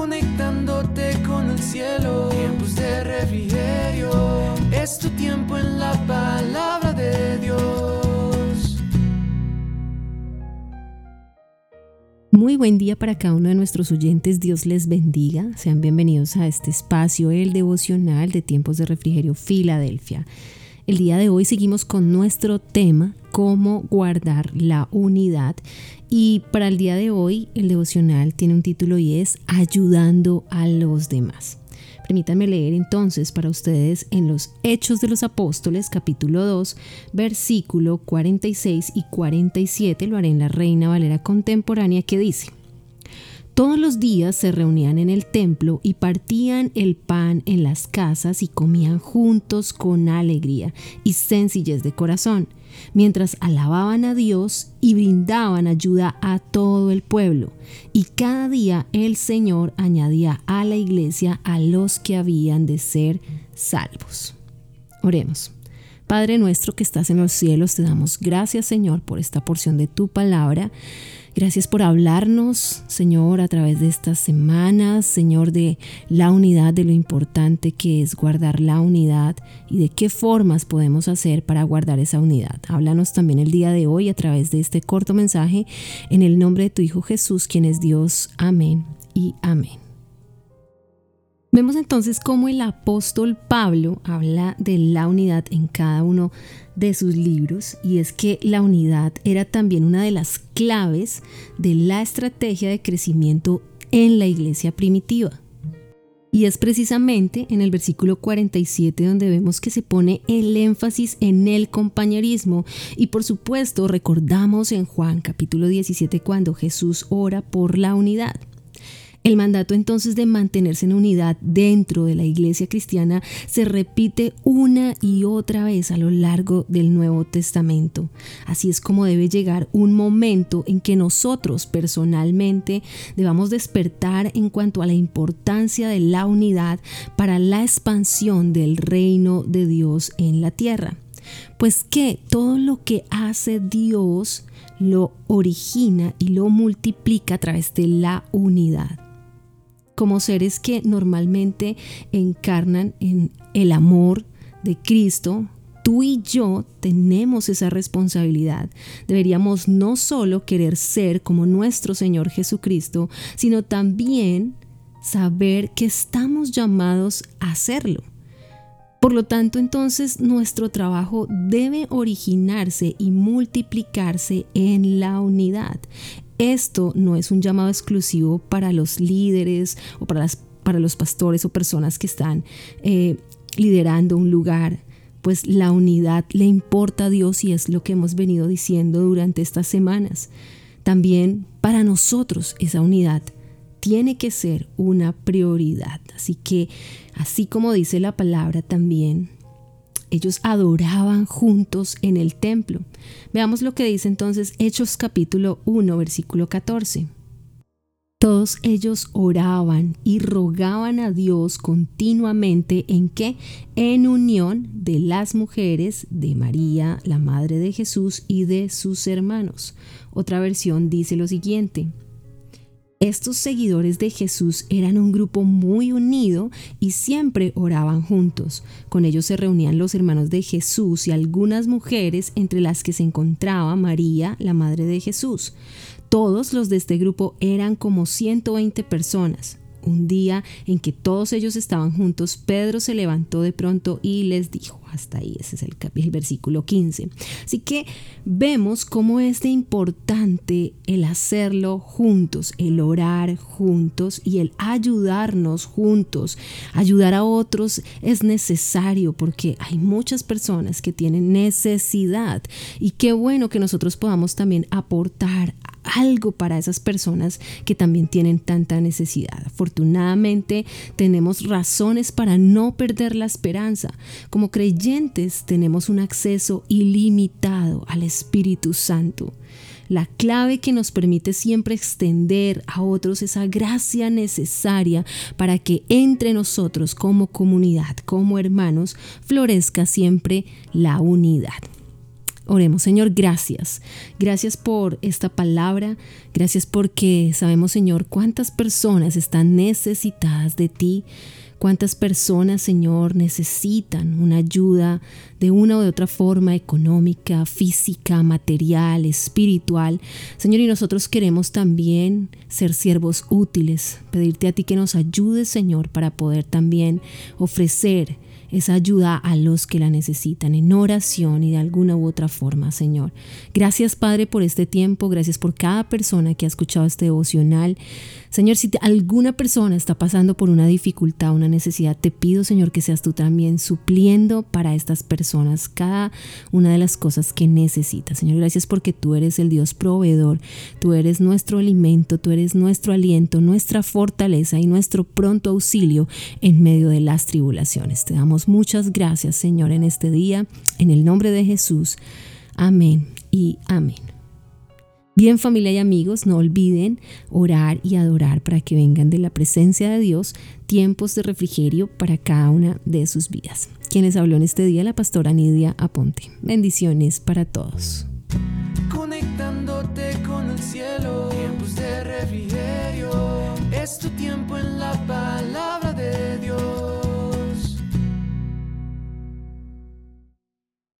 conectándote con el cielo. Tiempos de refrigerio, es tu tiempo en la palabra de Dios. Muy buen día para cada uno de nuestros oyentes, Dios les bendiga. Sean bienvenidos a este espacio, el devocional de tiempos de refrigerio Filadelfia. El día de hoy seguimos con nuestro tema, cómo guardar la unidad. Y para el día de hoy el devocional tiene un título y es Ayudando a los demás. Permítanme leer entonces para ustedes en los Hechos de los Apóstoles capítulo 2 versículo 46 y 47, lo haré en la Reina Valera Contemporánea que dice, todos los días se reunían en el templo y partían el pan en las casas y comían juntos con alegría y sencillez de corazón, mientras alababan a Dios y brindaban ayuda a todo el pueblo. Y cada día el Señor añadía a la iglesia a los que habían de ser salvos. Oremos. Padre nuestro que estás en los cielos, te damos gracias Señor por esta porción de tu palabra. Gracias por hablarnos, Señor, a través de estas semanas, Señor, de la unidad, de lo importante que es guardar la unidad y de qué formas podemos hacer para guardar esa unidad. Háblanos también el día de hoy a través de este corto mensaje en el nombre de tu Hijo Jesús, quien es Dios. Amén y amén. Vemos entonces cómo el apóstol Pablo habla de la unidad en cada uno de sus libros y es que la unidad era también una de las claves de la estrategia de crecimiento en la iglesia primitiva. Y es precisamente en el versículo 47 donde vemos que se pone el énfasis en el compañerismo. Y por supuesto recordamos en Juan capítulo 17 cuando Jesús ora por la unidad. El mandato entonces de mantenerse en unidad dentro de la iglesia cristiana se repite una y otra vez a lo largo del Nuevo Testamento. Así es como debe llegar un momento en que nosotros personalmente debamos despertar en cuanto a la importancia de la unidad para la expansión del reino de Dios en la tierra. Pues que todo lo que hace Dios lo origina y lo multiplica a través de la unidad como seres que normalmente encarnan en el amor de Cristo, tú y yo tenemos esa responsabilidad. Deberíamos no solo querer ser como nuestro Señor Jesucristo, sino también saber que estamos llamados a hacerlo. Por lo tanto, entonces nuestro trabajo debe originarse y multiplicarse en la unidad. Esto no es un llamado exclusivo para los líderes o para, las, para los pastores o personas que están eh, liderando un lugar, pues la unidad le importa a Dios y es lo que hemos venido diciendo durante estas semanas. También para nosotros esa unidad tiene que ser una prioridad. Así que, así como dice la palabra también, ellos adoraban juntos en el templo. Veamos lo que dice entonces Hechos capítulo 1, versículo 14. Todos ellos oraban y rogaban a Dios continuamente en que, en unión de las mujeres, de María, la Madre de Jesús y de sus hermanos. Otra versión dice lo siguiente, estos seguidores de Jesús eran un grupo muy unido y siempre oraban juntos. Con ellos se reunían los hermanos de Jesús y algunas mujeres entre las que se encontraba María, la madre de Jesús. Todos los de este grupo eran como 120 personas. Un día en que todos ellos estaban juntos, Pedro se levantó de pronto y les dijo, hasta ahí, ese es el, el, versículo 15. Así que vemos cómo es de importante el hacerlo juntos, el orar juntos y el ayudarnos juntos. Ayudar a otros es necesario porque hay muchas personas que tienen necesidad y qué bueno que nosotros podamos también aportar algo para esas personas que también tienen tanta necesidad. Afortunadamente tenemos razones para no perder la esperanza. Como creyentes tenemos un acceso ilimitado al Espíritu Santo. La clave que nos permite siempre extender a otros esa gracia necesaria para que entre nosotros como comunidad, como hermanos, florezca siempre la unidad. Oremos, Señor, gracias. Gracias por esta palabra. Gracias porque sabemos, Señor, cuántas personas están necesitadas de ti. Cuántas personas, Señor, necesitan una ayuda de una o de otra forma, económica, física, material, espiritual. Señor, y nosotros queremos también ser siervos útiles, pedirte a ti que nos ayudes, Señor, para poder también ofrecer esa ayuda a los que la necesitan en oración y de alguna u otra forma, Señor. Gracias, Padre, por este tiempo. Gracias por cada persona que ha escuchado este devocional. Señor, si alguna persona está pasando por una dificultad, una necesidad, te pido, Señor, que seas tú también supliendo para estas personas cada una de las cosas que necesitas. Señor, gracias porque tú eres el Dios proveedor, tú eres nuestro alimento, tú eres nuestro aliento, nuestra fortaleza y nuestro pronto auxilio en medio de las tribulaciones. Te damos muchas gracias, Señor, en este día, en el nombre de Jesús. Amén y amén. Bien familia y amigos, no olviden orar y adorar para que vengan de la presencia de Dios tiempos de refrigerio para cada una de sus vidas. Quienes habló en este día, la pastora Nidia Aponte. Bendiciones para todos. Conectándote con el cielo, tiempos de refrigerio, es tu tiempo en la